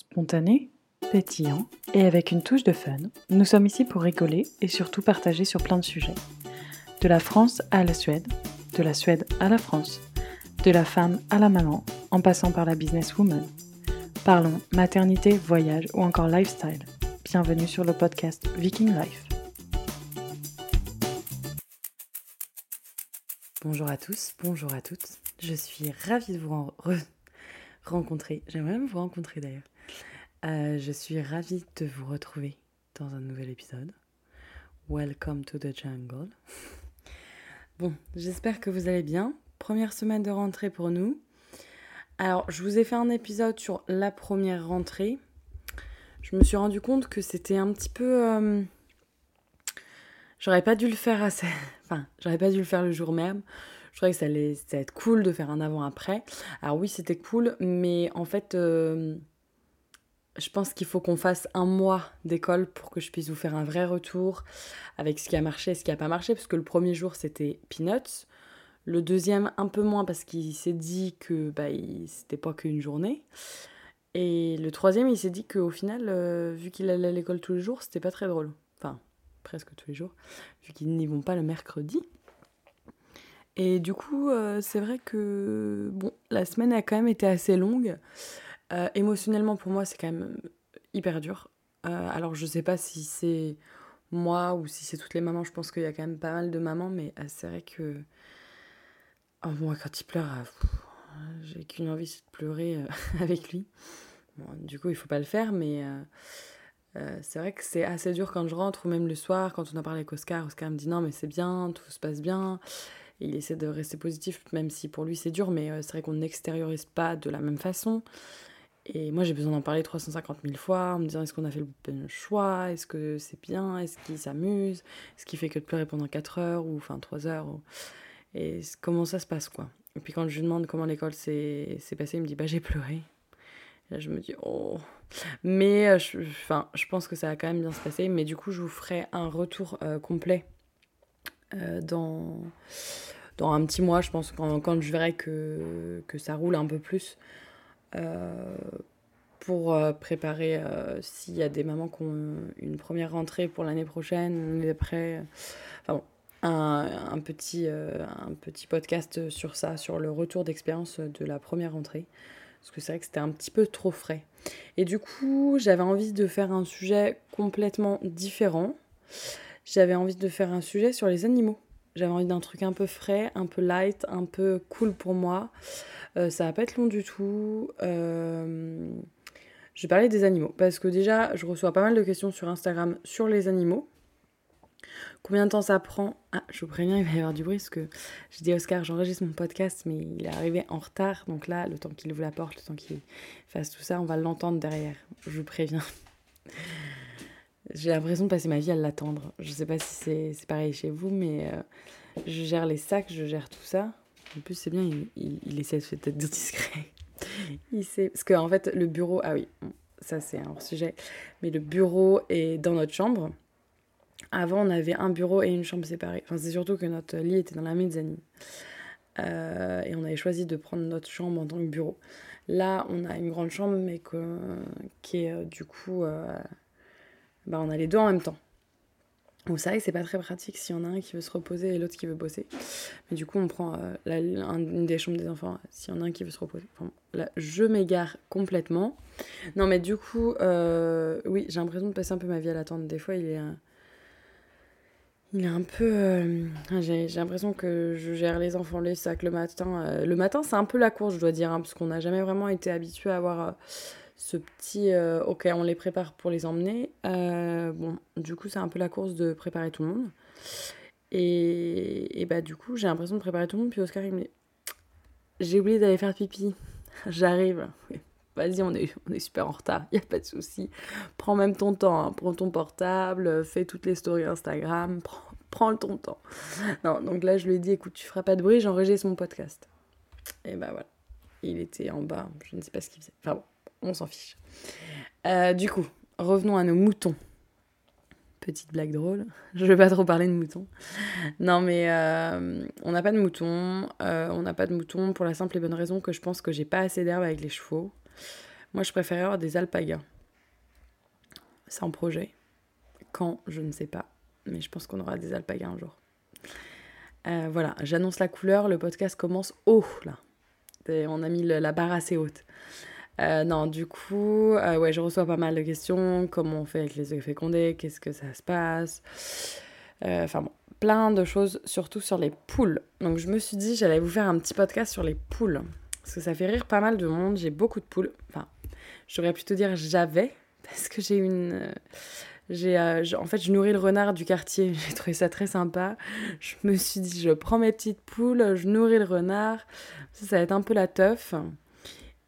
Spontané, pétillant et avec une touche de fun, nous sommes ici pour rigoler et surtout partager sur plein de sujets. De la France à la Suède, de la Suède à la France, de la femme à la maman, en passant par la businesswoman. Parlons maternité, voyage ou encore lifestyle. Bienvenue sur le podcast Viking Life. Bonjour à tous, bonjour à toutes. Je suis ravie de vous en re- rencontrer. J'aimerais même vous rencontrer d'ailleurs. Euh, je suis ravie de vous retrouver dans un nouvel épisode. Welcome to the jungle. Bon, j'espère que vous allez bien. Première semaine de rentrée pour nous. Alors, je vous ai fait un épisode sur la première rentrée. Je me suis rendu compte que c'était un petit peu. euh, J'aurais pas dû le faire assez. Enfin, j'aurais pas dû le faire le jour même. Je trouvais que ça allait, ça allait être cool de faire un avant-après. Alors, oui, c'était cool, mais en fait. euh, je pense qu'il faut qu'on fasse un mois d'école pour que je puisse vous faire un vrai retour avec ce qui a marché et ce qui n'a pas marché, parce que le premier jour c'était Peanuts, le deuxième un peu moins parce qu'il s'est dit que bah, c'était pas qu'une journée, et le troisième il s'est dit qu'au final, euh, vu qu'il allait à l'école tous les jours, c'était pas très drôle. Enfin, presque tous les jours, vu qu'ils n'y vont pas le mercredi. Et du coup, euh, c'est vrai que la semaine a quand même été assez longue. Euh, émotionnellement, pour moi, c'est quand même hyper dur. Euh, alors, je sais pas si c'est moi ou si c'est toutes les mamans. Je pense qu'il y a quand même pas mal de mamans, mais euh, c'est vrai que. Oh, moi, quand il pleure, euh, j'ai qu'une envie, c'est de pleurer euh, avec lui. Bon, du coup, il faut pas le faire, mais euh, euh, c'est vrai que c'est assez dur quand je rentre, ou même le soir, quand on a parlé avec Oscar. Oscar me dit non, mais c'est bien, tout se passe bien. Il essaie de rester positif, même si pour lui c'est dur, mais euh, c'est vrai qu'on n'extériorise pas de la même façon. Et moi, j'ai besoin d'en parler 350 000 fois, en me disant est-ce qu'on a fait le bon choix, est-ce que c'est bien, est-ce qu'il s'amuse, est-ce qu'il fait que de pleurer pendant 4 heures ou enfin 3 heures, et comment ça se passe quoi? Et puis quand je lui demande comment l'école s'est passée, il me dit bah j'ai pleuré. Et là, je me dis oh. Mais euh, je, enfin, je pense que ça va quand même bien se passer, mais du coup, je vous ferai un retour euh, complet euh, dans, dans un petit mois, je pense, quand, quand je verrai que, que ça roule un peu plus. Euh, pour euh, préparer euh, s'il y a des mamans qui ont une première rentrée pour l'année prochaine, l'année d'après. Enfin bon, un, petit, un petit podcast sur ça, sur le retour d'expérience de la première rentrée. Parce que c'est vrai que c'était un petit peu trop frais. Et du coup, j'avais envie de faire un sujet complètement différent. J'avais envie de faire un sujet sur les animaux. J'avais envie d'un truc un peu frais, un peu light, un peu cool pour moi. Euh, ça va pas être long du tout. Euh, Je vais parler des animaux. Parce que déjà, je reçois pas mal de questions sur Instagram sur les animaux. Combien de temps ça prend? Ah, je vous préviens, il va y avoir du bruit parce que j'ai dit Oscar, j'enregistre mon podcast, mais il est arrivé en retard. Donc là, le temps qu'il ouvre la porte, le temps qu'il fasse tout ça, on va l'entendre derrière. Je vous préviens. J'ai l'impression de passer ma vie à l'attendre. Je sais pas si c'est pareil chez vous, mais euh, je gère les sacs, je gère tout ça. En plus, c'est bien, il, il, il essaie d'être discret. Il sait. Parce qu'en fait, le bureau. Ah oui, ça c'est un hors sujet. Mais le bureau est dans notre chambre. Avant, on avait un bureau et une chambre séparée. Enfin, c'est surtout que notre lit était dans la mezzanine. Euh, et on avait choisi de prendre notre chambre en tant que bureau. Là, on a une grande chambre, mais qui est euh, du coup. Bah, on a les deux en même temps. Donc c'est vrai que c'est pas très pratique s'il y en a un qui veut se reposer et l'autre qui veut bosser. Mais du coup, on prend euh, une des chambres des enfants s'il y en a un qui veut se reposer. Enfin, là, je m'égare complètement. Non, mais du coup, euh, oui, j'ai l'impression de passer un peu ma vie à l'attendre. Des fois, il est. Il est un peu. euh, j'ai l'impression que je gère les enfants, les sacs le matin. Euh, le matin, c'est un peu la course, je dois dire, hein, parce qu'on n'a jamais vraiment été habitué à avoir euh, ce petit. euh, ok, on les prépare pour les emmener. Euh, bon, du coup, c'est un peu la course de préparer tout le monde. Et, et bah, du coup, j'ai l'impression de préparer tout le monde. Puis Oscar, il me dit J'ai oublié d'aller faire pipi. J'arrive. Vas-y, on est, on est super en retard, il a pas de souci. Prends même ton temps, hein. prends ton portable, fais toutes les stories Instagram, prends, prends ton temps. Non, donc là, je lui ai dit écoute, tu feras pas de bruit, j'enregistre mon podcast. Et bah voilà. Il était en bas, je ne sais pas ce qu'il faisait. Enfin bon, on s'en fiche. Euh, du coup, revenons à nos moutons. Petite blague drôle. Je vais pas trop parler de moutons. Non, mais euh, on n'a pas de moutons. Euh, on n'a pas de moutons pour la simple et bonne raison que je pense que j'ai pas assez d'herbe avec les chevaux. Moi, je préférais avoir des alpagas. C'est en projet. Quand, je ne sais pas. Mais je pense qu'on aura des alpagas un jour. Voilà, j'annonce la couleur. Le podcast commence haut, là. on a mis la barre assez haute. Euh, non, du coup, euh, ouais, je reçois pas mal de questions. Comment on fait avec les œufs fécondés Qu'est-ce que ça se passe? Enfin bon, plein de choses, surtout sur les poules. Donc je me suis dit, j'allais vous faire un petit podcast sur les poules. Parce que ça fait rire pas mal de monde. J'ai beaucoup de poules. Enfin, j'aurais plutôt dire j'avais. Parce que j'ai une. J'ai, euh, en fait, je nourris le renard du quartier. J'ai trouvé ça très sympa. Je me suis dit, je prends mes petites poules, je nourris le renard. Ça, ça va être un peu la teuf.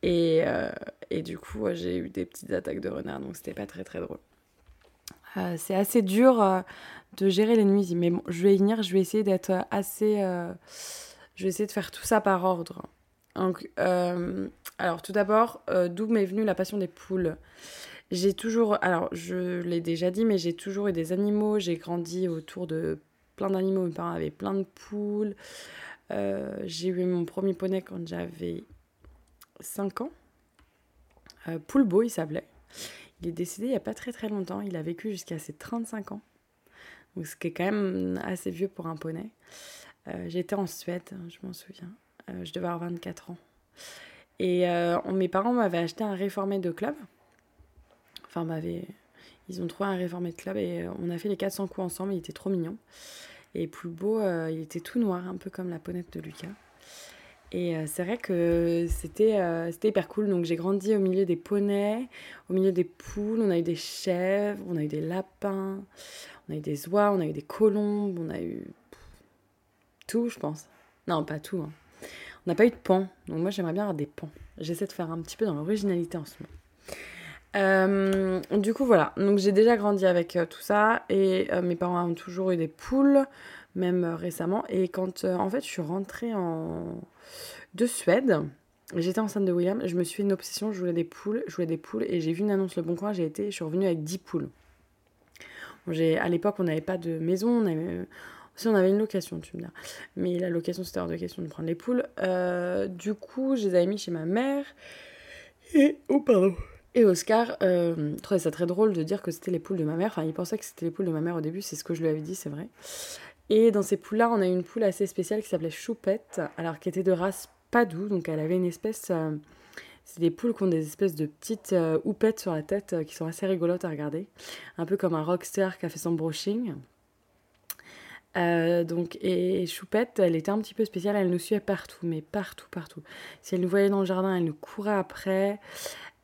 Et, euh, et du coup, j'ai eu des petites attaques de renard, donc c'était pas très très drôle. Euh, c'est assez dur de gérer les nuits, mais bon, je vais y venir, je vais essayer d'être assez. je vais essayer de faire tout ça par ordre. Donc, alors tout d'abord, d'où m'est venue la passion des poules? J'ai toujours, alors je l'ai déjà dit, mais j'ai toujours eu des animaux. J'ai grandi autour de plein d'animaux. Mes parents avaient plein de poules. Euh, j'ai eu mon premier poney quand j'avais 5 ans. Euh, Poulbeau, il s'appelait. Il est décédé il n'y a pas très très longtemps. Il a vécu jusqu'à ses 35 ans. Donc ce qui est quand même assez vieux pour un poney. Euh, J'étais en Suède, je m'en souviens. Euh, je devais avoir 24 ans. Et mes parents m'avaient acheté un réformé de club. Enfin, m'avait. Ils ont trouvé un réformé de club et euh, on a fait les 400 coups ensemble. Il était trop mignon. Et plus beau, euh, il était tout noir, un peu comme la ponette de Lucas. Et euh, c'est vrai que c'était c'était hyper cool. Donc j'ai grandi au milieu des poneys, au milieu des poules. On a eu des chèvres, on a eu des lapins, on a eu des oies, on a eu des colombes, on a eu tout, je pense. Non, pas tout. Hein. On n'a pas eu de pan. Donc moi j'aimerais bien avoir des pans. J'essaie de faire un petit peu dans l'originalité en ce moment. Euh, du coup, voilà. Donc, j'ai déjà grandi avec euh, tout ça. Et euh, mes parents ont toujours eu des poules, même récemment. Et quand, en fait, je suis rentrée en... de Suède, j'étais enceinte de William, je me suis fait une obsession. Je voulais des poules. Je voulais des poules. Et j'ai vu une annonce Le Bon Coin. J'ai été, je suis revenue avec 10 poules. à l'époque, on n'avait pas de maison. On avait. Si on avait une location, tu me dis. Mais la location, c'était hors de question de prendre les poules. du coup, je les avais mis chez ma mère. Et. Oh. Et Oscar euh, trouvait ça très drôle de dire que c'était les poules de ma mère. Enfin, il pensait que c'était les poules de ma mère au début, c'est ce que je lui avais dit, c'est vrai. Et dans ces poules-là, on a une poule assez spéciale qui s'appelait Choupette, alors qui était de race Padoue, donc elle avait une espèce. Euh, c'est des poules qui ont des espèces de petites euh, houpettes sur la tête qui sont assez rigolotes à regarder. Un peu comme un rockster qui a fait son brushing. donc, et Choupette, elle était un petit peu spéciale, elle nous suivait partout, mais partout, partout. Si elle nous voyait dans le jardin, elle nous courait après.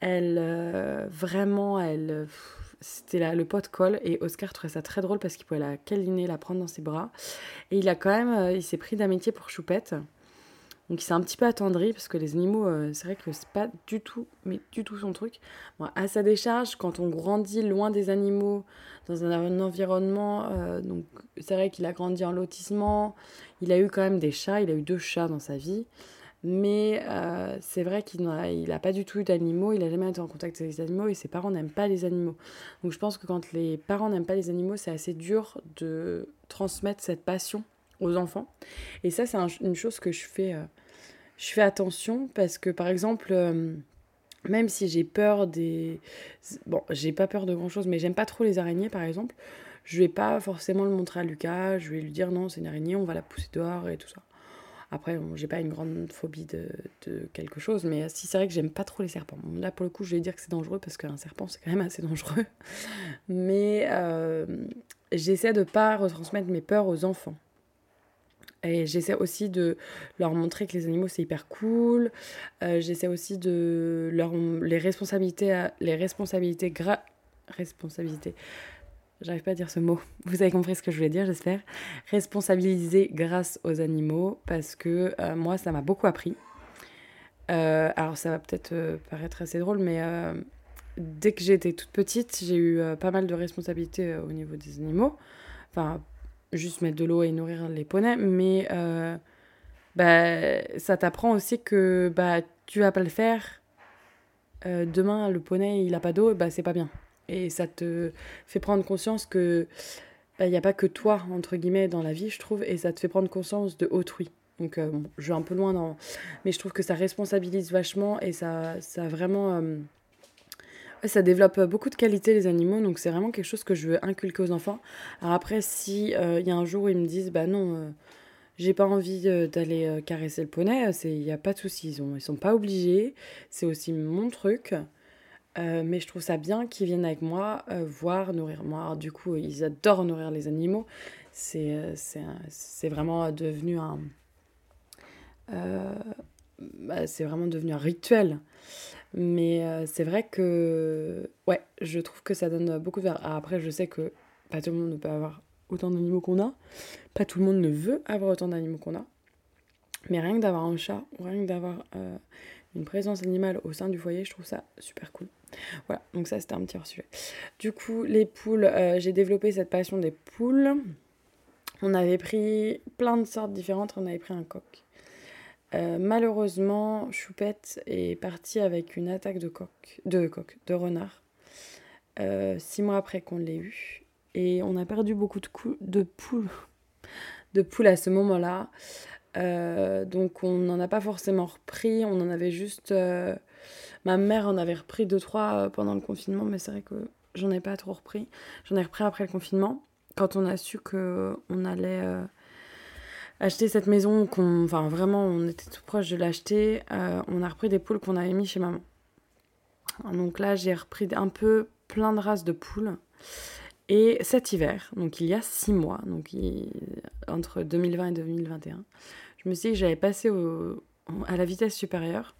Elle, euh, vraiment, elle, c'était là, le pot colle et Oscar trouvait ça très drôle parce qu'il pouvait la câliner, la prendre dans ses bras. Et il a quand même, euh, il s'est pris d'amitié pour Choupette. Donc il s'est un petit peu attendri parce que les animaux, euh, c'est vrai que c'est pas du tout, mais du tout son truc. à sa décharge, quand on grandit loin des animaux, dans un, environnement, donc c'est vrai qu'il a grandi en lotissement, il a eu quand même des chats, il a eu deux chats dans sa vie. Mais euh, c'est vrai qu'il n'a pas du tout eu d'animaux, il n'a jamais été en contact avec les animaux et ses parents n'aiment pas les animaux. Donc je pense que quand les parents n'aiment pas les animaux, c'est assez dur de transmettre cette passion aux enfants. Et ça, c'est une chose que je fais, euh, je fais attention parce que par exemple, euh, même si j'ai peur des. Bon, j'ai pas peur de grand chose, mais j'aime pas trop les araignées par exemple. Je vais pas forcément le montrer à Lucas, je vais lui dire non, c'est une araignée, on va la pousser dehors et tout ça. Après, j'ai pas une grande phobie de, quelque chose, mais si c'est vrai que j'aime pas trop les serpents. Là, pour le coup, je vais dire que c'est dangereux parce qu'un serpent, c'est quand même assez dangereux. Mais euh, j'essaie de pas retransmettre mes peurs aux enfants. Et j'essaie aussi de leur montrer que les animaux, c'est hyper cool. Euh, j'essaie aussi de leur les responsabilités, les responsabilités gra responsabilités J'arrive pas à dire ce mot. Vous avez compris ce que je voulais dire, j'espère. Responsabiliser grâce aux animaux, parce que euh, moi, ça m'a beaucoup appris. Euh, alors, ça va peut-être euh, paraître assez drôle, mais dès que j'étais toute petite, j'ai eu pas mal de responsabilités au niveau des animaux. Enfin, juste mettre de l'eau et nourrir les poneys, mais bah, ça t'apprend aussi que bah, tu vas pas le faire. demain, le poney, il a pas d'eau, bah, c'est pas bien. Et ça te fait prendre conscience que bah, il n'y a pas que toi, entre guillemets, dans la vie, je trouve, et ça te fait prendre conscience de autrui. Donc, euh, je vais un peu loin dans. Mais je trouve que ça responsabilise vachement et ça, ça vraiment. Euh, ça développe beaucoup de qualités les animaux, donc c'est vraiment quelque chose que je veux inculquer aux enfants. Alors après, si il y a un jour où ils me disent, bah non, j'ai pas envie d'aller caresser le poney, il n'y a pas de souci, ils, ne sont pas obligés, c'est aussi mon truc. Mais je trouve ça bien qu'ils viennent avec moi voir, nourrir moi. du coup, ils adorent nourrir les animaux. C'est vraiment devenu un, bah, c'est vraiment devenu un rituel. Mais euh, c'est vrai que, ouais, je trouve que ça donne beaucoup de après, je sais que pas tout le monde ne peut avoir autant d'animaux qu'on a. Pas tout le monde ne veut avoir autant d'animaux qu'on a. Mais rien que d'avoir un chat ou rien que d'avoir euh, une présence animale au sein du foyer, je trouve ça super cool. Voilà, donc ça c'était un petit hors-sujet. Du coup, les poules, euh, j'ai développé cette passion des poules. On avait pris plein de sortes différentes. On avait pris un coq, euh, malheureusement, Choupette est partie avec une attaque de coq, de coq, de renard, euh, six mois après qu'on l'ait eu. Et on a perdu beaucoup de, de poules, de poules à ce moment-là. Donc on n'en a pas forcément repris, on en avait juste... ma mère en avait repris deux, trois pendant le confinement, mais c'est vrai que j'en ai pas trop repris. J'en ai repris après le confinement, quand on a su qu'on allait acheter cette maison, qu'on, enfin vraiment, on était tout proche de l'acheter, euh, on a repris des poules qu'on avait mis chez maman. Donc là, j'ai repris un peu plein de races de poules. Et cet hiver, donc il y a six mois, donc entre 2020 et 2021, je me suis dit que j'avais passé à la vitesse supérieure.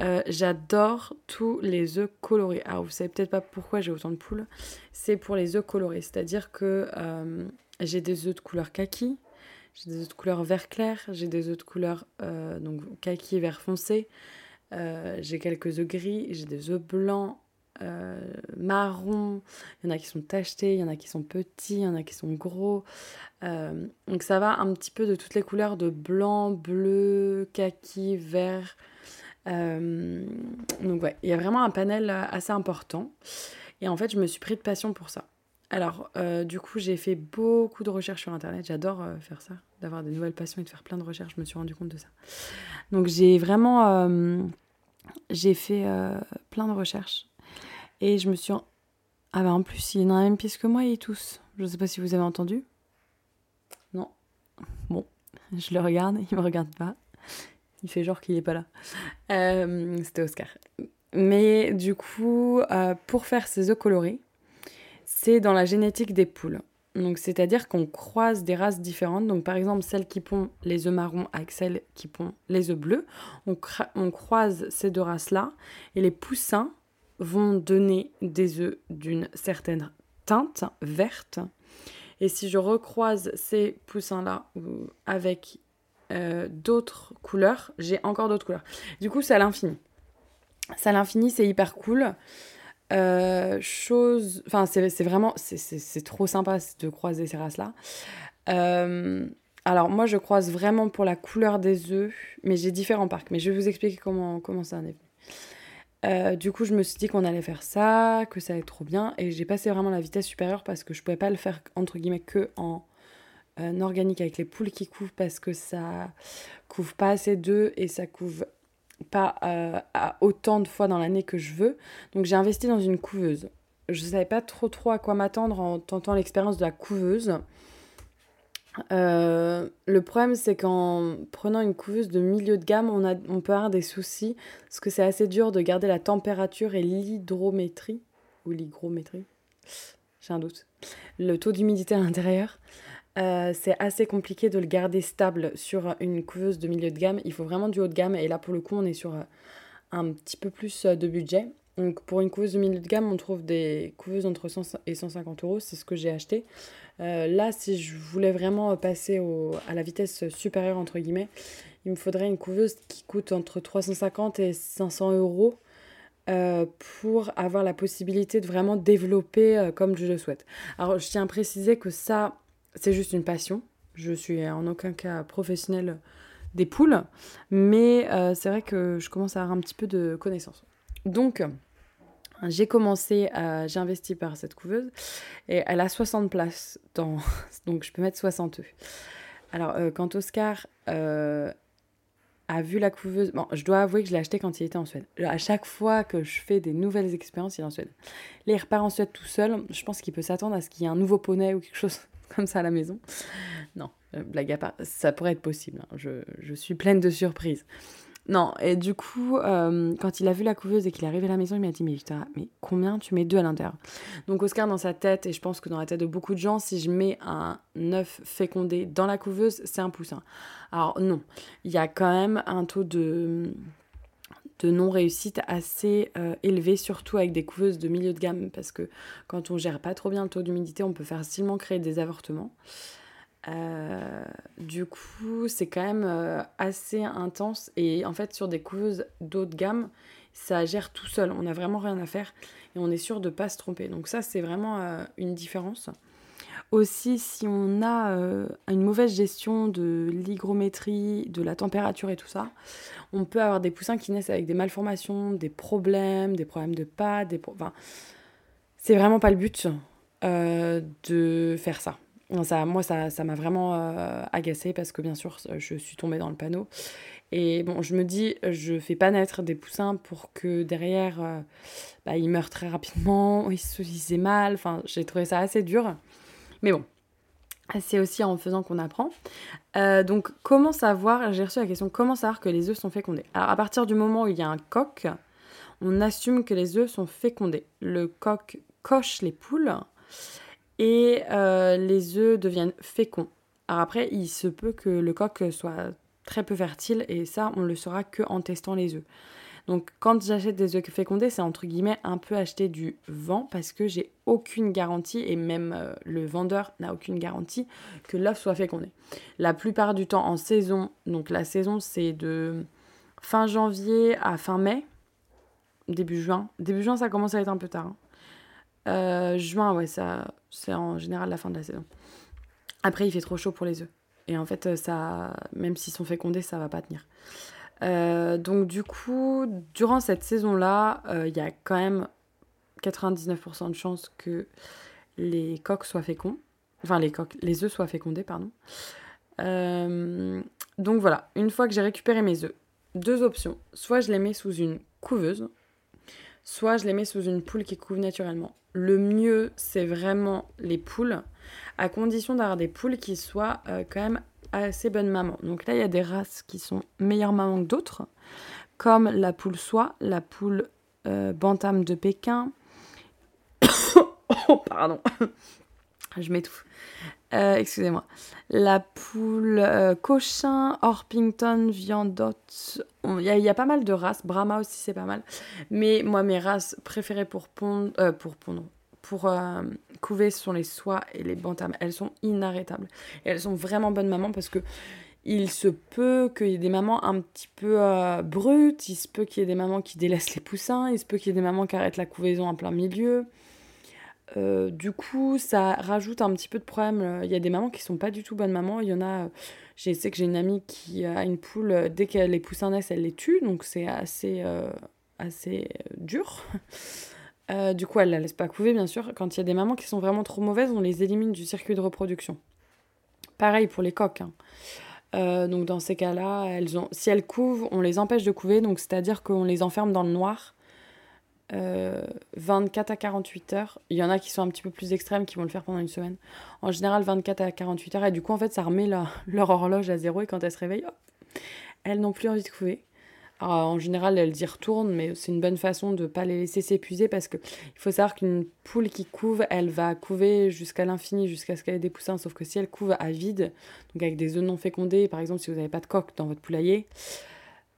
Euh, j'adore tous les œufs colorés. Alors vous savez peut-être pas pourquoi j'ai autant de poules. C'est pour les œufs colorés, c'est-à-dire que euh, j'ai des œufs de couleur kaki, j'ai des œufs de couleur vert clair, j'ai des œufs de couleur euh, donc kaki vert foncé, j'ai quelques œufs gris, j'ai des œufs blancs, euh, marron, il y en a qui sont tachetés, il y en a qui sont petits, il y en a qui sont gros. donc ça va un petit peu de toutes les couleurs de blanc, bleu, kaki, vert. Donc ouais, il y a vraiment un panel assez important. Et en fait, je me suis pris de passion pour ça. Alors, euh, du coup, j'ai fait beaucoup de recherches sur Internet. J'adore euh, faire ça, d'avoir des nouvelles passions et de faire plein de recherches. Je me suis rendu compte de ça. Donc, j'ai vraiment... Euh, j'ai fait plein de recherches. Et je me suis... Ah bah en plus, il en a la même pièce que moi, et tous. Je ne sais pas si vous avez entendu. Non. Bon, je le regarde, il me regarde pas. Il fait genre qu'il n'est pas là. C'était Oscar. Mais du coup, pour faire ces œufs colorés, c'est dans la génétique des poules. Donc, c'est-à-dire qu'on croise des races différentes. Donc, par exemple, celles qui pondent les œufs marrons avec celles qui pondent les œufs bleus. On, on croise ces deux races-là. Et les poussins vont donner des œufs d'une certaine teinte verte. Et si je recroise ces poussins-là avec euh, d'autres couleurs, j'ai encore d'autres couleurs. Du coup, c'est à l'infini. C'est à l'infini, c'est hyper cool. Euh, chose. Enfin, c'est vraiment. C'est trop sympa de croiser ces races-là. Euh, alors, moi, je croise vraiment pour la couleur des œufs, mais j'ai différents parcs. Mais je vais vous expliquer comment, comment ça en est venu. Du coup, je me suis dit qu'on allait faire ça, que ça allait être trop bien. Et j'ai passé vraiment la vitesse supérieure parce que je pouvais pas le faire, entre guillemets, que en organique avec les poules qui couvrent parce que ça couvre pas assez d'œufs et ça couvre pas euh, à autant de fois dans l'année que je veux. Donc j'ai investi dans une couveuse. Je ne savais pas trop trop à quoi m'attendre en tentant l'expérience de la couveuse. Euh, le problème, c'est qu'en prenant une couveuse de milieu de gamme, on, a, on peut avoir des soucis parce que c'est assez dur de garder la température et l'hydrométrie ou l'hygrométrie. J'ai un doute. Le taux d'humidité à l'intérieur. Euh, c'est assez compliqué de le garder stable sur une couveuse de milieu de gamme. Il faut vraiment du haut de gamme. Et là, pour le coup, on est sur euh, un petit peu plus euh, de budget. Donc, pour une couveuse de milieu de gamme, on trouve des couveuses entre 100 et 150 euros. C'est ce que j'ai acheté. là, si je voulais vraiment passer à la vitesse supérieure, entre guillemets, il me faudrait une couveuse qui coûte entre 350 et 500 euros. pour avoir la possibilité de vraiment développer comme je le souhaite. Alors, je tiens à préciser que ça, c'est juste une passion. Je suis en aucun cas professionnelle des poules, mais euh, c'est vrai que je commence à avoir un petit peu de connaissances. Donc, j'ai commencé, j'ai investi par cette couveuse et elle a 60 places, dans, donc je peux mettre 60 œufs. Alors, euh, quand Oscar, euh, a vu la couveuse. Bon, je dois avouer que je l'ai acheté quand il était en Suède. À chaque fois que je fais des nouvelles expériences, il est en Suède. Là, il repart en Suède tout seul. Je pense qu'il peut s'attendre à ce qu'il y ait un nouveau poney ou quelque chose comme ça à la maison. Non, euh, blague à part, ça pourrait être possible. Hein. Je, suis pleine de surprises. Non, et du coup, euh, quand il a vu la couveuse et qu'il est arrivé à la maison, il m'a dit Mais mais combien tu mets deux à l'intérieur? Donc, Oscar, dans sa tête, et je pense que dans la tête de beaucoup de gens, si je mets un œuf fécondé dans la couveuse, c'est un poussin. Alors, non, il y a quand même un taux de, de non-réussite assez euh, élevé, surtout avec des couveuses de milieu de gamme, parce que quand on gère pas trop bien le taux d'humidité, on peut facilement créer des avortements. Euh, du coup, c'est quand même euh, assez intense. Et en fait, sur des couveuses d'eau de gamme, ça gère tout seul. On n'a vraiment rien à faire et on est sûr de ne pas se tromper. Donc ça, c'est vraiment euh, une différence. Aussi, si on a une mauvaise gestion de l'hygrométrie, de la température et tout ça, on peut avoir des poussins qui naissent avec des malformations, des problèmes, des problèmes de pas, des enfin, c'est vraiment pas le but de faire ça. Ça, moi, ça, ça m'a vraiment euh, agacée parce que bien sûr, je suis tombée dans le panneau. Et bon, je me dis, je fais pas naître des poussins pour que derrière, euh, bah, ils meurent très rapidement, ils se aient mal. Enfin, j'ai trouvé ça assez dur. Mais bon, c'est aussi en faisant qu'on apprend. Euh, donc, comment savoir, j'ai reçu la question, comment savoir que les œufs sont fécondés? Alors, à partir du moment où il y a un coq, on assume que les œufs sont fécondés. Le coq coche les poules et euh, les œufs deviennent féconds. Alors après, il se peut que le coq soit très peu fertile et ça, on le saura que en testant les œufs. Donc quand j'achète des œufs fécondés, c'est entre guillemets un peu acheter du vent parce que j'ai aucune garantie et même euh, le vendeur n'a aucune garantie que l'œuf soit fécondé. La plupart du temps en saison, donc la saison c'est de fin janvier à fin mai, début juin. Début juin ça commence à être un peu tard. Hein. Euh, juin, ouais, c'est en général la fin de la saison. Après, il fait trop chaud pour les œufs. Et en fait, ça, même s'ils sont fécondés, ça va pas tenir. Euh, donc du coup, durant cette saison-là, euh, il y a quand même 99% de chances que les coques soient féconds. Enfin, les les œufs soient fécondés, pardon. donc voilà, une fois que j'ai récupéré mes œufs, deux options. Soit je les mets sous une couveuse, soit je les mets sous une poule qui couve naturellement le mieux, c'est vraiment les poules, à condition d'avoir des poules qui soient euh, quand même assez bonnes mamans. Donc là, il y a des races qui sont meilleures mamans que d'autres, comme la poule soie, la poule euh, bantam de Pékin. oh, pardon, je m'étouffe. Euh, excusez-moi. La poule cochin, Orpington, Viandotte. Il y, a pas mal de races. Brahma aussi, c'est pas mal. Mais moi, mes races préférées pour pondre, pour pondre, pour euh, couver, ce sont les soies et les bantams. Elles sont inarrêtables. Elles sont vraiment bonnes mamans parce que il se peut qu'il y ait des mamans un petit peu euh, brutes, il se peut qu'il y ait des mamans qui délaissent les poussins, il se peut qu'il y ait des mamans qui arrêtent la couvaison en plein milieu. Euh, du coup, ça rajoute un petit peu de problème. Il y a des mamans qui sont pas du tout bonnes mamans. Il y en a, je sais que j'ai une amie qui a une poule, dès que les poussins naissent, elle les tue, donc c'est assez, assez dur. Du coup, elle la laisse pas couver, bien sûr. Quand il y a des mamans qui sont vraiment trop mauvaises, on les élimine du circuit de reproduction. Pareil pour les coques. Hein. Euh, donc dans ces cas-là, elles ont, si elles couvent, on les empêche de couver, donc c'est-à-dire qu'on les enferme dans le noir 24 euh, à 48 heures. Il y en a qui sont un petit peu plus extrêmes, qui vont le faire pendant une semaine. En général, 24 à 48 heures. Et du coup, en fait, ça remet leur horloge à zéro. Et quand elles se réveillent, elles n'ont plus envie de couver. En général, elles y retournent, mais c'est une bonne façon de ne pas les laisser s'épuiser parce qu'il faut savoir qu'une poule qui couve, elle va couver jusqu'à l'infini, jusqu'à ce qu'elle ait des poussins. Sauf que si elle couve à vide, donc avec des œufs non fécondés, par exemple, si vous n'avez pas de coque dans votre poulailler,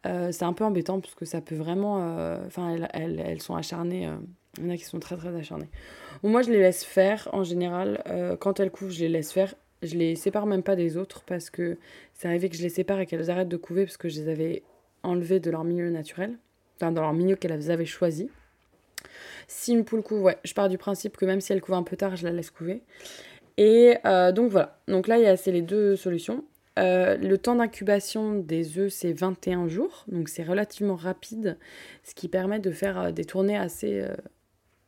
euh, c'est un peu embêtant parce que ça peut vraiment. Euh, enfin, elles, elles, sont acharnées. Euh, il y en a qui sont très très acharnées. moi, je les laisse faire en général. quand elles couvent, je les laisse faire. Je les sépare même pas des autres parce que c'est arrivé que je les sépare et qu'elles arrêtent de couver parce que je les avais enlevées de leur milieu naturel. Enfin, dans leur milieu qu'elles avaient choisi. Si une poule couve, ouais, je pars du principe que même si elle couve un peu tard, je la laisse couver. Et donc voilà. Donc là, c'est les deux solutions. Euh, le temps d'incubation des œufs, c'est 21 jours, donc c'est relativement rapide, ce qui permet de faire euh, des tournées assez euh,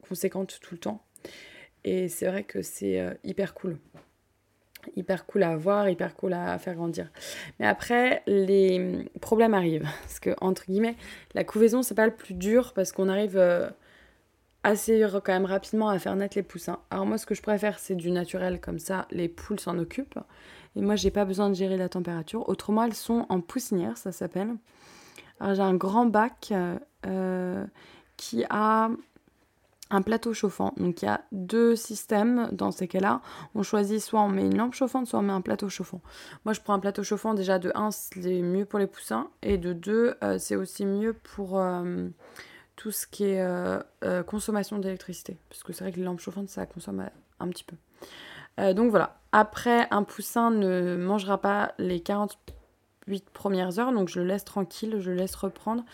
conséquentes tout le temps. Et c'est vrai que c'est hyper cool. Hyper cool à avoir, hyper cool à faire grandir. Mais après, les problèmes arrivent. Parce que, entre guillemets, la couvaison, c'est pas le plus dur parce qu'on arrive euh, assez quand même rapidement à faire naître les poussins. Alors, moi, ce que je préfère, c'est du naturel, comme ça, les poules s'en occupent. Et moi, j'ai pas besoin de gérer la température. Autrement, elles sont en poussinière, ça s'appelle. Alors, j'ai un grand bac euh, euh, qui a un plateau chauffant. Donc il y a deux systèmes dans ces cas-là. On choisit soit on met une lampe chauffante, soit on met un plateau chauffant. Moi je prends un plateau chauffant déjà de 1, c'est mieux pour les poussins. Et de 2, euh, c'est aussi mieux pour euh, tout ce qui est euh, consommation d'électricité. Parce que c'est vrai que les lampes chauffantes, ça consomme un petit peu. donc voilà. Après, un poussin ne mangera pas les 40 8 premières heures, donc je le laisse tranquille, je le laisse reprendre.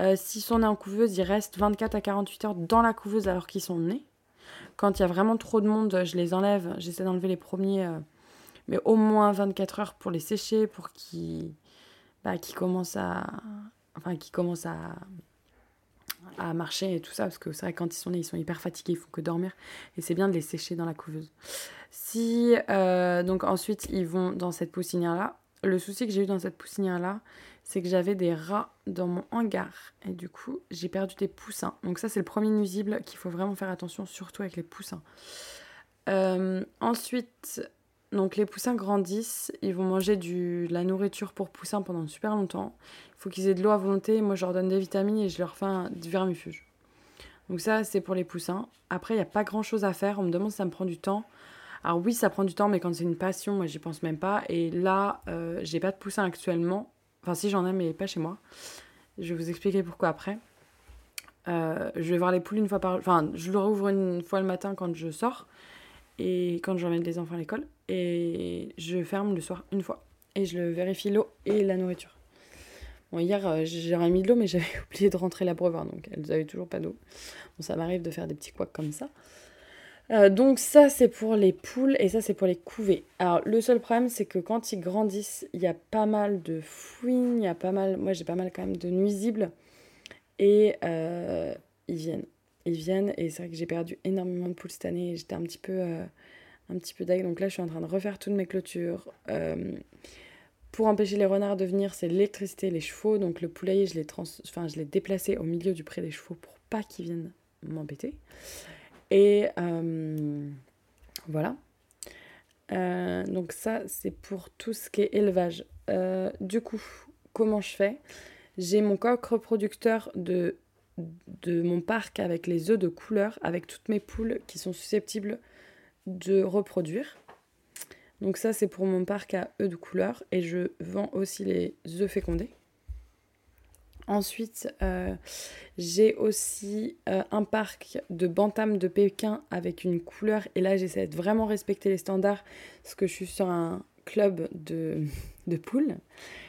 Euh, si son nez en couveuse, il reste 24 à 48 heures dans la couveuse alors qu'ils sont nés. Quand il y a vraiment trop de monde, je les enlève, j'essaie d'enlever les premiers, euh, mais au moins 24 heures pour les sécher, pour qu'ils bah, commencent à... Enfin, qu'ils commencent à à marcher et tout ça, parce que c'est vrai quand ils sont nés, ils sont hyper fatigués, il faut que dormir, et c'est bien de les sécher dans la couveuse. Si, euh, donc ensuite, ils vont dans cette poussinière-là, le souci que j'ai eu dans cette poussinière-là, c'est que j'avais des rats dans mon hangar. Et du coup, j'ai perdu des poussins. Donc ça, c'est le premier nuisible qu'il faut vraiment faire attention, surtout avec les poussins. Euh, ensuite, donc les poussins grandissent, ils vont manger du, de la nourriture pour poussins pendant super longtemps. Il faut qu'ils aient de l'eau à volonté. Moi, je leur donne des vitamines et je leur fais un, du vermifuge. Donc ça, c'est pour les poussins. Après, il n'y a pas grand-chose à faire. On me demande si ça me prend du temps. Alors oui, ça prend du temps, mais quand c'est une passion, moi, j'y pense même pas. Et là, euh, j'ai pas de poussin actuellement. Enfin, si j'en ai, mais pas chez moi. Je vais vous expliquer pourquoi après. Euh, je vais voir les poules une fois par... Enfin, je le rouvre une fois le matin quand je sors. Et quand j'emmène les enfants à l'école. Et je ferme le soir une fois. Et je le vérifie l'eau et la nourriture. Bon, hier, euh, j'aurais mis de l'eau, mais j'avais oublié de rentrer l'abreuvoir, donc elles avaient toujours pas d'eau. Bon, ça m'arrive de faire des petits couacs comme ça. Euh, donc ça c'est pour les poules et ça c'est pour les couvées. Alors le seul problème c'est que quand ils grandissent, il y a pas mal de fouines, il y a pas mal, moi j'ai pas mal quand même de nuisibles et euh, ils viennent, ils viennent et c'est vrai que j'ai perdu énormément de poules cette année et j'étais un petit peu, euh, un petit peu Donc là je suis en train de refaire toutes mes clôtures. pour empêcher les renards de venir, c'est l'électricité, les chevaux. Donc le poulailler je l'ai trans... enfin, je l'ai déplacé au milieu du pré des chevaux pour pas qu'ils viennent m'embêter. Et euh, voilà. Euh, donc ça, c'est pour tout ce qui est élevage. Euh, du coup, comment je fais? J'ai mon coq reproducteur de, de mon parc avec les œufs de couleur, avec toutes mes poules qui sont susceptibles de reproduire. Donc ça, c'est pour mon parc à œufs de couleur. Et je vends aussi les œufs fécondés. Ensuite, euh, j'ai aussi euh, un parc de bantam de Pékin avec une couleur. Et là, j'essaie de vraiment respecter les standards parce que je suis sur un club de, de poules.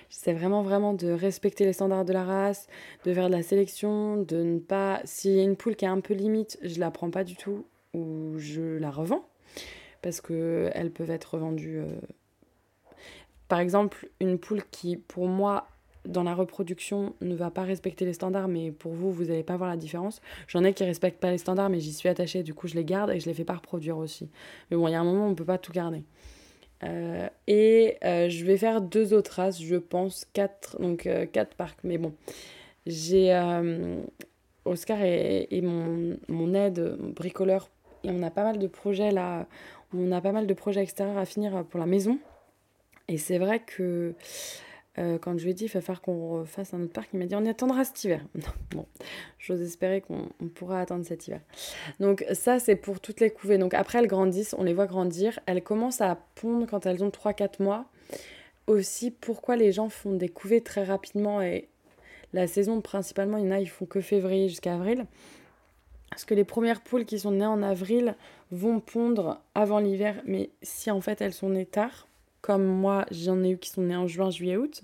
J'essaie vraiment, vraiment de respecter les standards de la race, de faire de la sélection, de ne pas. S'il y a une poule qui est un peu limite, je la prends pas du tout ou je la revends parce qu'elles peuvent être revendues. Euh, par exemple, une poule qui, pour moi, dans la reproduction ne va pas respecter les standards, mais pour vous, vous n'allez pas voir la différence. J'en ai qui respectent pas les standards, mais j'y suis attachée, du coup je les garde et je les fais pas reproduire aussi. Mais bon, il y a un moment, on ne peut pas tout garder. Euh, et euh, je vais faire deux autres races, je pense, quatre, donc euh, quatre parcs. Mais bon, j'ai Oscar et, mon, mon aide bricoleur, et on a pas mal de projets là, on a pas mal de projets extérieurs à finir pour la maison. Et c'est vrai que euh, quand je lui ai dit il va falloir qu'on fasse un autre parc, il m'a dit on y attendra cet hiver. bon, j'ose espérer qu'on pourra attendre cet hiver. Donc ça c'est pour toutes les couvées. Donc après elles grandissent, on les voit grandir. Elles commencent à pondre quand elles ont 3-4 mois. Aussi pourquoi les gens font des couvées très rapidement et la saison principalement il y en a ils font que février jusqu'à avril. Parce que les premières poules qui sont nées en avril vont pondre avant l'hiver, mais si en fait elles sont nées tard, comme moi j'en ai eu qui sont nés en juin, juillet, août.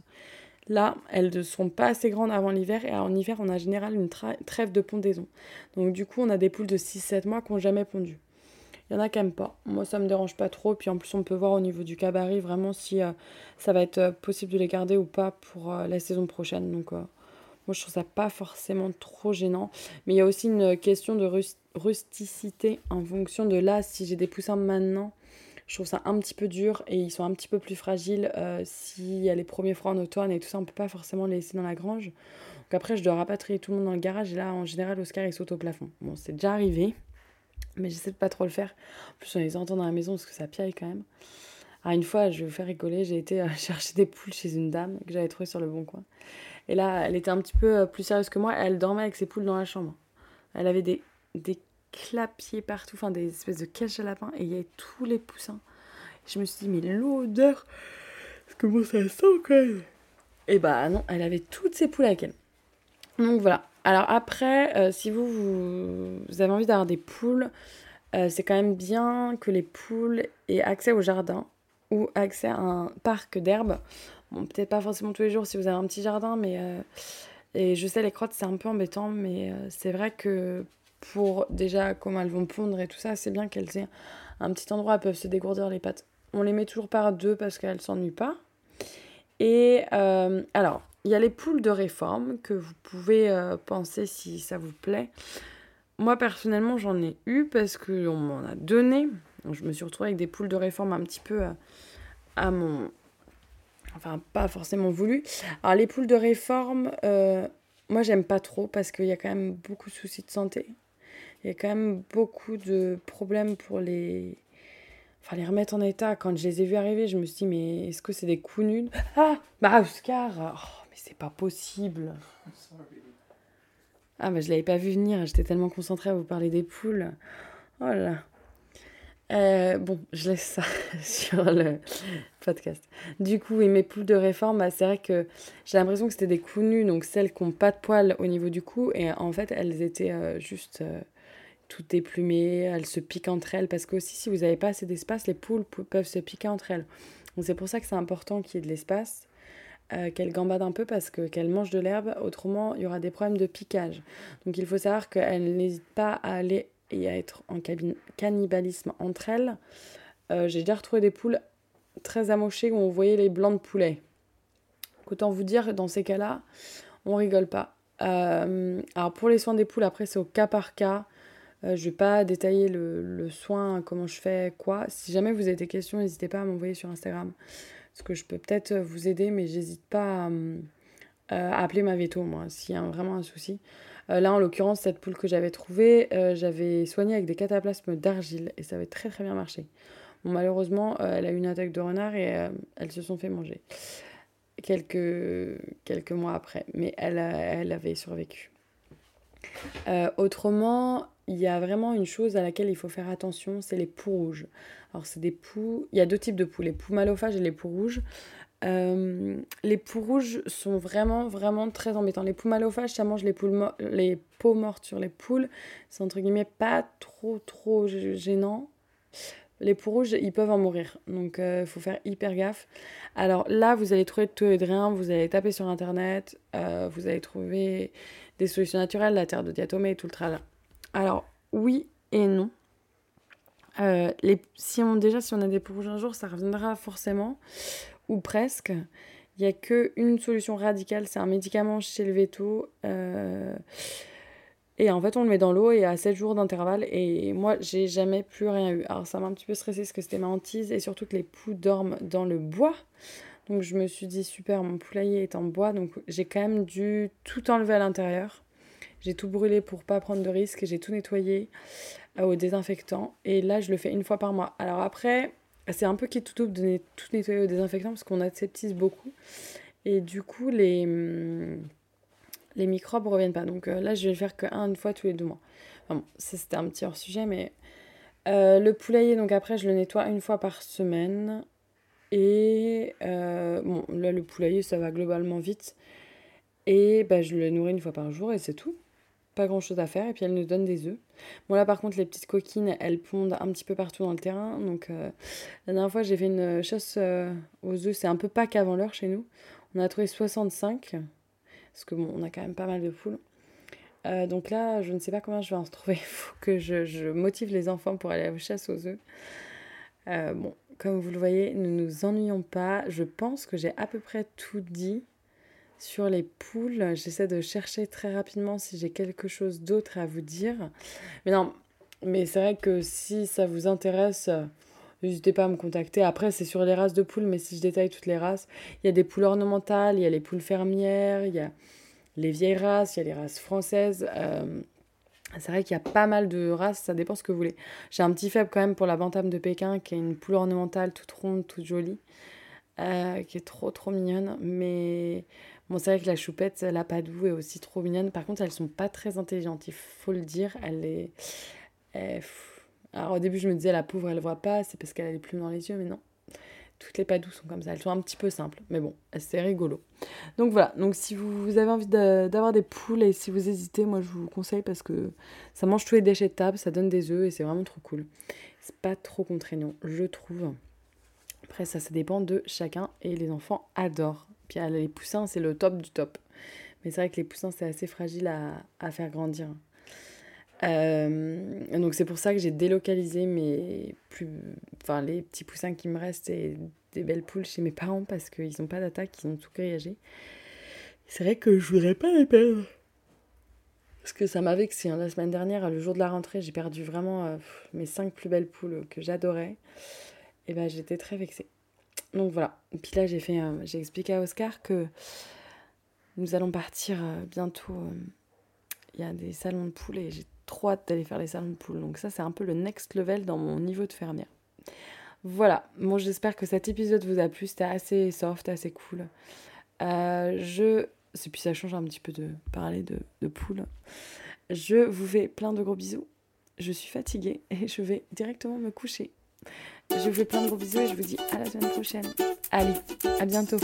Là, elles ne sont pas assez grandes avant l'hiver et en hiver, on a en général une trêve de pondaison. Donc du coup, on a des poules de 6-7 mois qui n'ont jamais pondu. Il y en a qui n'aiment pas. Moi, ça me dérange pas trop. Puis en plus, on peut voir au niveau du cabaret vraiment si euh, ça va être euh, possible de les garder ou pas pour euh, la saison prochaine. Donc moi, je trouve ça pas forcément trop gênant. Mais il y a aussi une question de rusticité en fonction de là, si j'ai des poussins maintenant Je trouve ça un petit peu dur et ils sont un petit peu plus fragiles euh, s'il y a les premiers froids en automne et tout ça, on peut pas forcément les laisser dans la grange. Donc après, je dois rapatrier tout le monde dans le garage et là, en général, Oscar, il saute au plafond. Bon, c'est déjà arrivé, mais j'essaie de pas trop le faire. En plus, on les entend dans la maison parce que ça piaille quand même. Alors une fois, je vais vous faire rigoler, j'ai été euh, chercher des poules chez une dame que j'avais trouvée sur le bon coin. Et là, elle était un petit peu euh, plus sérieuse que moi, elle dormait avec ses poules dans la chambre. Elle avait des clapiers partout, enfin des espèces de caches à lapin, et il y avait tous les poussins. Je me suis dit, mais l'odeur, comment ça sent quand même Et bah non, elle avait toutes ses poules avec elle. Donc voilà. Alors après, euh, si vous, vous, avez envie d'avoir des poules, c'est quand même bien que les poules aient accès au jardin ou accès à un parc d'herbe. Bon, peut-être pas forcément tous les jours si vous avez un petit jardin, mais. Euh, et je sais, les crottes, c'est un peu embêtant, mais euh, c'est vrai que pour déjà comment elles vont pondre et tout ça, c'est bien qu'elles aient un petit endroit elles peuvent se dégourdir les pattes. On les met toujours par deux parce qu'elles s'ennuient pas. Et euh, alors, il y a les poules de réforme que vous pouvez penser si ça vous plaît. Moi, personnellement, j'en ai eu parce qu'on m'en a donné. Je me suis retrouvée avec des poules de réforme un petit peu à, mon. Enfin, pas forcément voulu. Alors, les poules de réforme, euh, moi, j'aime pas trop parce qu'il y a quand même beaucoup de soucis de santé. Il y a quand même beaucoup de problèmes pour les. Enfin, les remettre en état. Quand je les ai vus arriver, je me suis dit, mais est-ce que c'est des coups nuls? Ah Bah, Oscar oh, Mais c'est pas possible Ah, bah, je l'avais pas vu venir. J'étais tellement concentrée à vous parler des poules. Oh là euh, bon, je laisse ça sur le podcast. Du coup, et mes poules de réforme, bah, c'est vrai que j'ai l'impression que c'était des coups nus, donc celles qui n'ont pas de poils au niveau du cou. Et en fait, elles étaient euh, juste euh, toutes déplumées, elles se piquent entre elles. Parce que aussi, si vous n'avez pas assez d'espace, les poules peuvent se piquer entre elles. Donc c'est pour ça que c'est important qu'il y ait de l'espace. qu'elles gambadent un peu parce que qu'elles mangent de l'herbe, autrement il y aura des problèmes de piquage. Donc il faut savoir qu'elles n'hésitent pas à aller et à être en cannibalisme entre elles. Euh, j'ai déjà retrouvé des poules très amochées où on voyait les blancs de poulet. Autant vous dire, dans ces cas-là, on rigole pas. Euh, alors pour les soins des poules, après c'est au cas par cas. Euh, je vais pas détailler le, le, soin, comment je fais, quoi. Si jamais vous avez des questions, n'hésitez pas à m'envoyer sur Instagram. Parce que je peux peut-être vous aider, mais j'hésite pas à, appeler ma veto, moi, s'il y a vraiment un souci. Euh, là, en l'occurrence, cette poule que j'avais trouvée, euh, j'avais soigné avec des cataplasmes d'argile et ça avait très très bien marché. Malheureusement, euh, elle a eu une attaque de renard et elles se sont fait manger quelques, quelques mois après, mais elle, elle avait survécu. autrement, il y a vraiment une chose à laquelle il faut faire attention, c'est les poux rouges. Alors, c'est des poux. Il y a deux types de poux, les poux malophages et les poux rouges. Euh, les poux rouges sont vraiment, vraiment très embêtants. Les poux malophages, ça mange les, poules les peaux mortes sur les poules. C'est entre guillemets pas trop, trop gênant. Les poux rouges, ils peuvent en mourir. Donc, il euh, faut faire hyper gaffe. Alors là, vous allez trouver de tout et de rien. Vous allez taper sur Internet. Euh, vous allez trouver des solutions naturelles, la terre de diatomée, tout le tralala. Alors, oui et non. les, si on, déjà, si on a des poux rouges un jour, ça reviendra forcément ou presque. Il n'y a qu'une solution radicale, c'est un médicament chez le veto. Euh, et en fait, on le met dans l'eau et à 7 jours d'intervalle. Et moi, j'ai jamais plus rien eu. Alors, ça m'a un petit peu stressé parce que c'était ma hantise et surtout que les poux dorment dans le bois. Donc, je me suis dit, super, mon poulailler est en bois. Donc, j'ai quand même dû tout enlever à l'intérieur. J'ai tout brûlé pour pas prendre de risques. J'ai tout nettoyé euh, au désinfectant. Et là, je le fais une fois par mois. Alors, après, c'est un peu qui tout double de tout nettoyer au désinfectant parce qu'on aseptise beaucoup. Et du coup, les, hum, les microbes reviennent pas. Donc euh, là, je vais le faire qu'une fois tous les deux mois. bon, c'était un petit hors sujet, mais euh, le poulailler, donc après, je le nettoie une fois par semaine. Et bon, là, le poulailler, ça va globalement vite. Et bah, je le nourris une fois par jour et c'est tout pas grand chose à faire et puis elle nous donne des œufs. Bon là par contre les petites coquines elles pondent un petit peu partout dans le terrain donc euh, la dernière fois j'ai fait une chasse euh, aux œufs, c'est un peu pas qu'avant l'heure chez nous. On a trouvé 65 parce que bon on a quand même pas mal de poules. Euh, donc là je ne sais pas comment je vais en trouver, il faut que je, je, motive les enfants pour aller à la chasse aux œufs. bon comme vous le voyez ne nous ennuyons pas, je pense que j'ai à peu près tout dit sur les poules. J'essaie de chercher très rapidement si j'ai quelque chose d'autre à vous dire. Mais non, mais c'est vrai que si ça vous intéresse, n'hésitez pas à me contacter. Après, c'est sur les races de poules, mais si je détaille toutes les races, il y a des poules ornementales, il y a les poules fermières, il y a les vieilles races, il y a les races françaises. Euh, c'est vrai qu'il y a pas mal de races, ça dépend ce que vous voulez. J'ai un petit faible quand même pour la bantame de Pékin, qui est une poule ornementale toute ronde, toute jolie, euh, qui est trop trop mignonne. Mais bon, c'est vrai que la choupette, la padou est aussi trop mignonne. Par contre, elles sont pas très intelligentes, il faut le dire. Elle est... Alors au début, je me disais, la pauvre, elle voit pas, c'est parce qu'elle a les plumes dans les yeux, mais non. Toutes les padous sont comme ça. Elles sont un petit peu simples, mais bon, c'est rigolo. Donc voilà, donc si vous avez envie d'avoir des poules et si vous hésitez, moi je vous conseille parce que ça mange tous les déchets de table, ça donne des œufs et c'est vraiment trop cool. C'est pas trop contraignant, je trouve. Après, ça, ça dépend de chacun et les enfants adorent. Puis les poussins, c'est le top du top. Mais c'est vrai que les poussins, c'est assez fragile à, faire grandir. Euh, donc c'est pour ça que j'ai délocalisé mes plus, enfin les petits poussins qui me restent et des belles poules chez mes parents parce qu'ils n'ont pas d'attaque, ils ont tout grillagé. C'est vrai que je voudrais pas les perdre. Parce que ça m'a vexé. Hein. La semaine dernière, le jour de la rentrée, j'ai perdu vraiment euh, mes cinq plus belles poules que j'adorais. Et ben j'étais très vexée. Donc voilà. Et puis là, j'ai fait, j'ai expliqué à Oscar que nous allons partir euh, bientôt. Il y a des salons de poules et j'ai trop hâte d'aller faire les salons de poules. Donc ça, c'est un peu le next level dans mon niveau de fermière. Voilà, bon, j'espère que cet épisode vous a plu. C'était assez soft, assez cool. Euh, je... Et puis ça change un petit peu de parler de, de poules. Je vous fais plein de gros bisous. Je suis fatiguée et je vais directement me coucher. Je vous fais plein de gros bisous et je vous dis à la semaine prochaine. Allez, à bientôt.